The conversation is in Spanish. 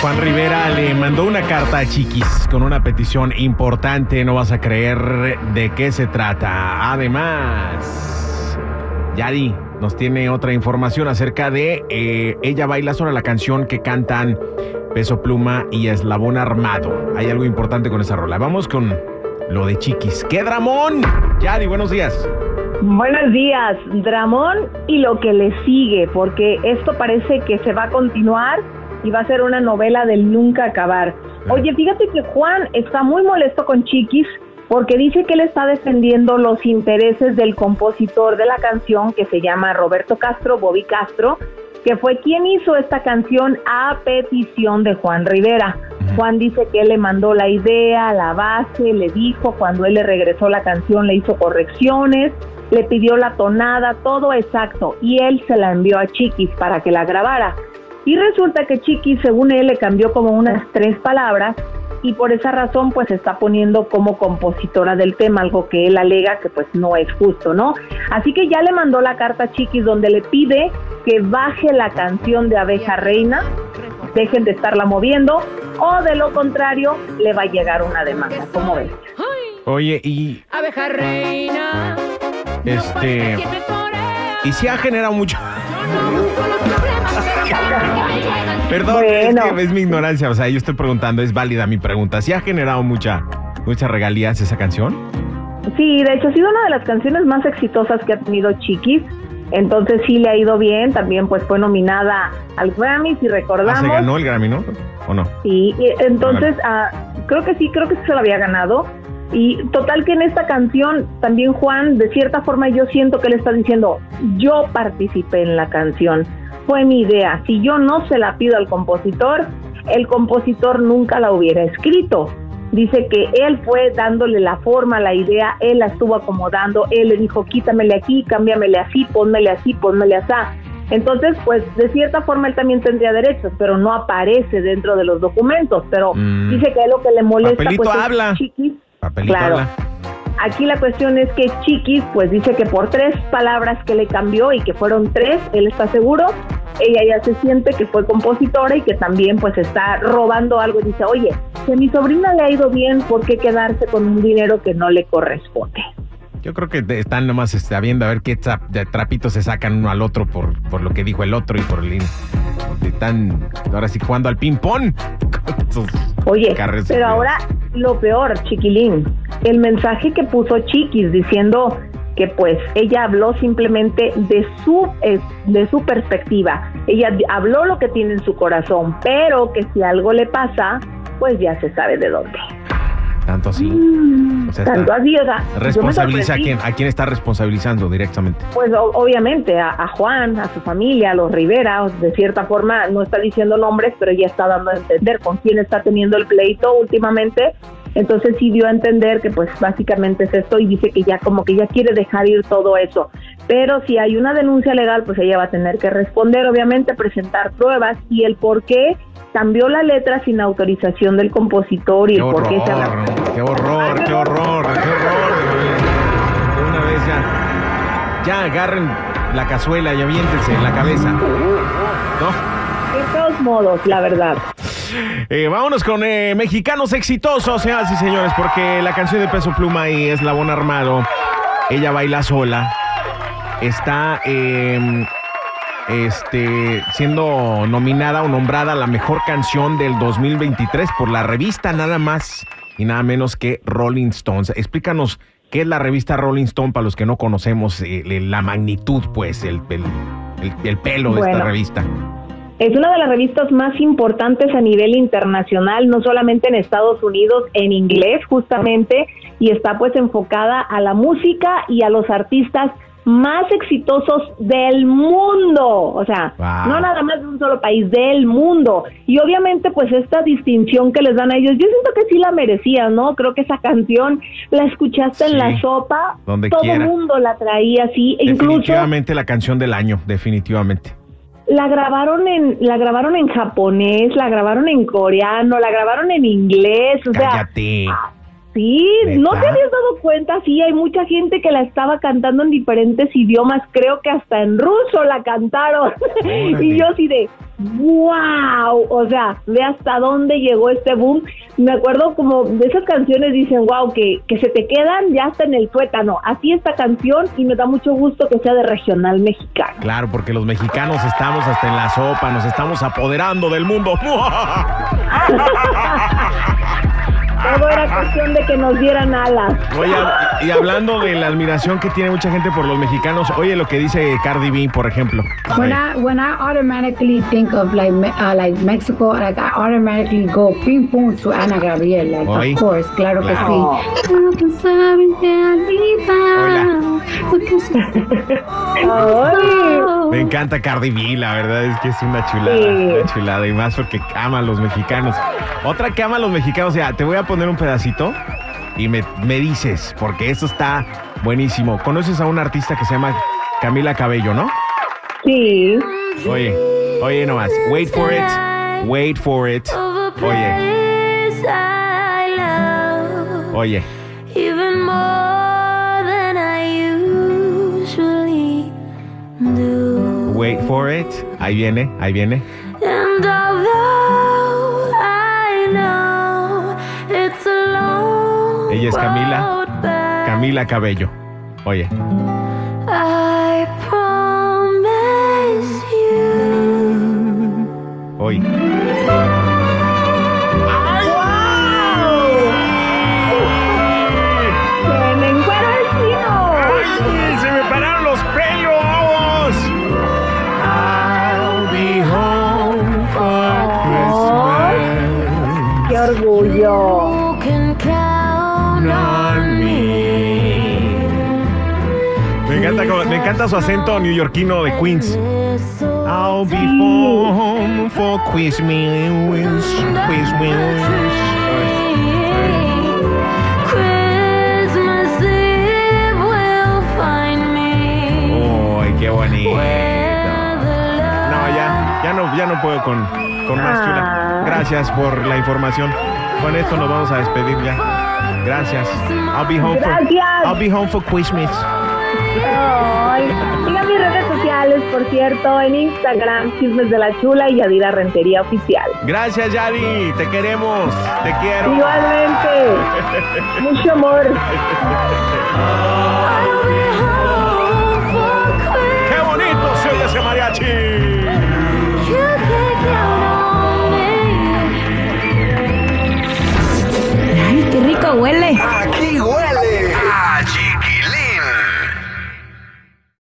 Juan Rivera le mandó una carta a Chiquis con una petición importante, no vas a creer de qué se trata. Además, Yari nos tiene otra información acerca de eh, Ella baila sobre la canción que cantan Peso Pluma y Eslabón Armado. Hay algo importante con esa rola. Vamos con lo de Chiquis. ¡Qué dramón! Yari, buenos días. Buenos días, Dramón y lo que le sigue, porque esto parece que se va a continuar y va a ser una novela del nunca acabar. Oye, fíjate que Juan está muy molesto con Chiquis porque dice que él está defendiendo los intereses del compositor de la canción que se llama Roberto Castro, Bobby Castro, que fue quien hizo esta canción a petición de Juan Rivera. Juan dice que él le mandó la idea, la base, le dijo, cuando él le regresó la canción le hizo correcciones, le pidió la tonada, todo exacto, y él se la envió a Chiquis para que la grabara. Y resulta que Chiquis, según él, le cambió como unas tres palabras y por esa razón pues se está poniendo como compositora del tema, algo que él alega que pues no es justo, ¿no? Así que ya le mandó la carta a Chiquis donde le pide que baje la canción de Abeja Reina, dejen de estarla moviendo o de lo contrario le va a llegar una demanda, ¿cómo ves? Oye, y Abeja reina. este. Y si ha generado mucho. Perdón, Bueno. es, que es mi ignorancia. O sea, yo estoy preguntando, es válida mi pregunta. ¿Si ha generado mucha, muchas regalías esa canción? Sí, de hecho ha sido una de las canciones más exitosas que ha tenido Chiquis. Entonces sí le ha ido bien, también pues fue nominada al Grammy, si Ah, recordamos. ¿Se ganó el Grammy, no? ¿O no? Sí, y entonces ah, creo que sí, creo que sí se lo había ganado. Y total que en esta canción también Juan, de cierta forma yo siento que le está diciendo, yo participé en la canción, fue mi idea, si yo no se la pido al compositor, el compositor nunca la hubiera escrito. Dice que él fue dándole la forma, la idea, él la estuvo acomodando, él le dijo, quítamele aquí, cámbiamele así, pónmele así, pónmele así. Entonces, pues de cierta forma él también tendría derechos, pero no aparece dentro de los documentos. Pero Mm. dice que es lo que le molesta. Papelito pues, es habla. Chiquis. Papelito Claro. habla. Aquí la cuestión es que Chiquis, pues dice que por tres palabras que le cambió y que fueron tres, él está seguro, ella ya se siente que fue compositora y que también pues está robando algo y dice, oye, si a mi sobrina le ha ido bien, ¿por qué quedarse con un dinero que no le corresponde? Yo creo que están nomás este, viendo a ver qué trapitos se sacan uno al otro por, por lo que dijo el otro y por el. Están ahora sí jugando al ping-pong. Oye, pero ahora lo peor, chiquilín, el mensaje que puso Chiquis diciendo que pues ella habló simplemente de su de su perspectiva. Ella habló lo que tiene en su corazón, pero que si algo le pasa, pues ya se sabe de dónde. Tanto así. O sea, Tanto así, o sea, Responsabiliza a quién, a quién está responsabilizando directamente. Pues o- obviamente a, a Juan, a su familia, a los Rivera, de cierta forma no está diciendo nombres, pero ya está dando a entender con quién está teniendo el pleito últimamente. Entonces sí dio a entender que pues básicamente es esto y dice que ya como que ya quiere dejar ir todo eso. Pero si hay una denuncia legal, pues ella va a tener que responder, obviamente, presentar pruebas y el por qué cambió la letra sin autorización del compositor y Qué el por qué se horror, qué horror, qué horror, qué horror. De una vez ya. Ya agarren la cazuela y aviéntense en la cabeza. ¿No? De todos modos, la verdad. Eh, vámonos con eh, mexicanos exitosos, señoras y señores, porque la canción de Peso Pluma y Eslabón Armado, ella baila sola, está eh, este, siendo nominada o nombrada la mejor canción del 2023 por la revista nada más y nada menos que Rolling Stones. Explícanos qué es la revista Rolling Stone para los que no conocemos eh, la magnitud, pues, el, el, el- el pelo de esta revista. Es una de las revistas más importantes a nivel internacional, no solamente en Estados Unidos, en inglés justamente, y está pues enfocada a la música y a los artistas más exitosos del mundo, o sea, Wow. no nada más de un solo país, del mundo. Y obviamente pues esta distinción que les dan a ellos, yo siento que sí la merecía, ¿no? Creo que esa canción la escuchaste Sí, en la sopa, donde todo el mundo la traía así, e incluso Definitivamente la canción del año, definitivamente. la grabaron en la grabaron en japonés, la grabaron en coreano, la grabaron en inglés, o sea, Sí, no te habías dado cuenta, sí, hay mucha gente que la estaba cantando en diferentes idiomas, creo que hasta en ruso la cantaron. Órale. y yo sí de wow, o sea, ve hasta dónde llegó este boom. Me acuerdo como de esas canciones dicen, wow, que, que se te quedan ya hasta en el tuétano. Así esta canción y me da mucho gusto que sea de regional mexicano. Claro, porque los mexicanos estamos hasta en la sopa, nos estamos apoderando del mundo. Todo era cuestión de que nos dieran alas. Oye, y hablando de la admiración que tiene mucha gente por los mexicanos, oye lo que dice Cardi B, por ejemplo. When Oye. I when I automatically think of like Me- uh, like Mexico, like I automatically go ping pong to Ana Gabriel, like Oy. of course, claro que Claro. sí. Que saben de arriba, Me encanta Cardi B, la verdad es que es una chulada, Sí. una chulada y más porque ama a los mexicanos. Otra que ama a los mexicanos, o sea, te voy a poner un pedacito y me, me dices, porque esto está buenísimo. ¿Conoces a una artista que se llama Camila Cabello, no? Sí. Oye, oye nomás, wait for it, wait for it. Oye, oye, wait for it. Ahí viene, ahí viene. And although I know it's a long Ella es Camila. Camila Cabello. Oye, I promise you. oye. Encanta, me encanta su acento neoyorquino de Queens. I'll be home for Christmas. Christmas. Christmas Eve will find me. Ay, qué bonito. No, ya, ya no, ya no puedo con, con más chula. Ah. Gracias por la información. Con esto nos vamos a despedir ya. Gracias. I'll be home for Gracias. I'll be home for Christmas. Ay, sigan mis redes sociales, por cierto, en Instagram, Chismes de la Chula y Yadira Rentería Oficial. Gracias, Yadi. Te queremos. Te quiero. Igualmente, mucho amor. ¡Qué bonito se oye ese mariachi! Ay, qué rico huele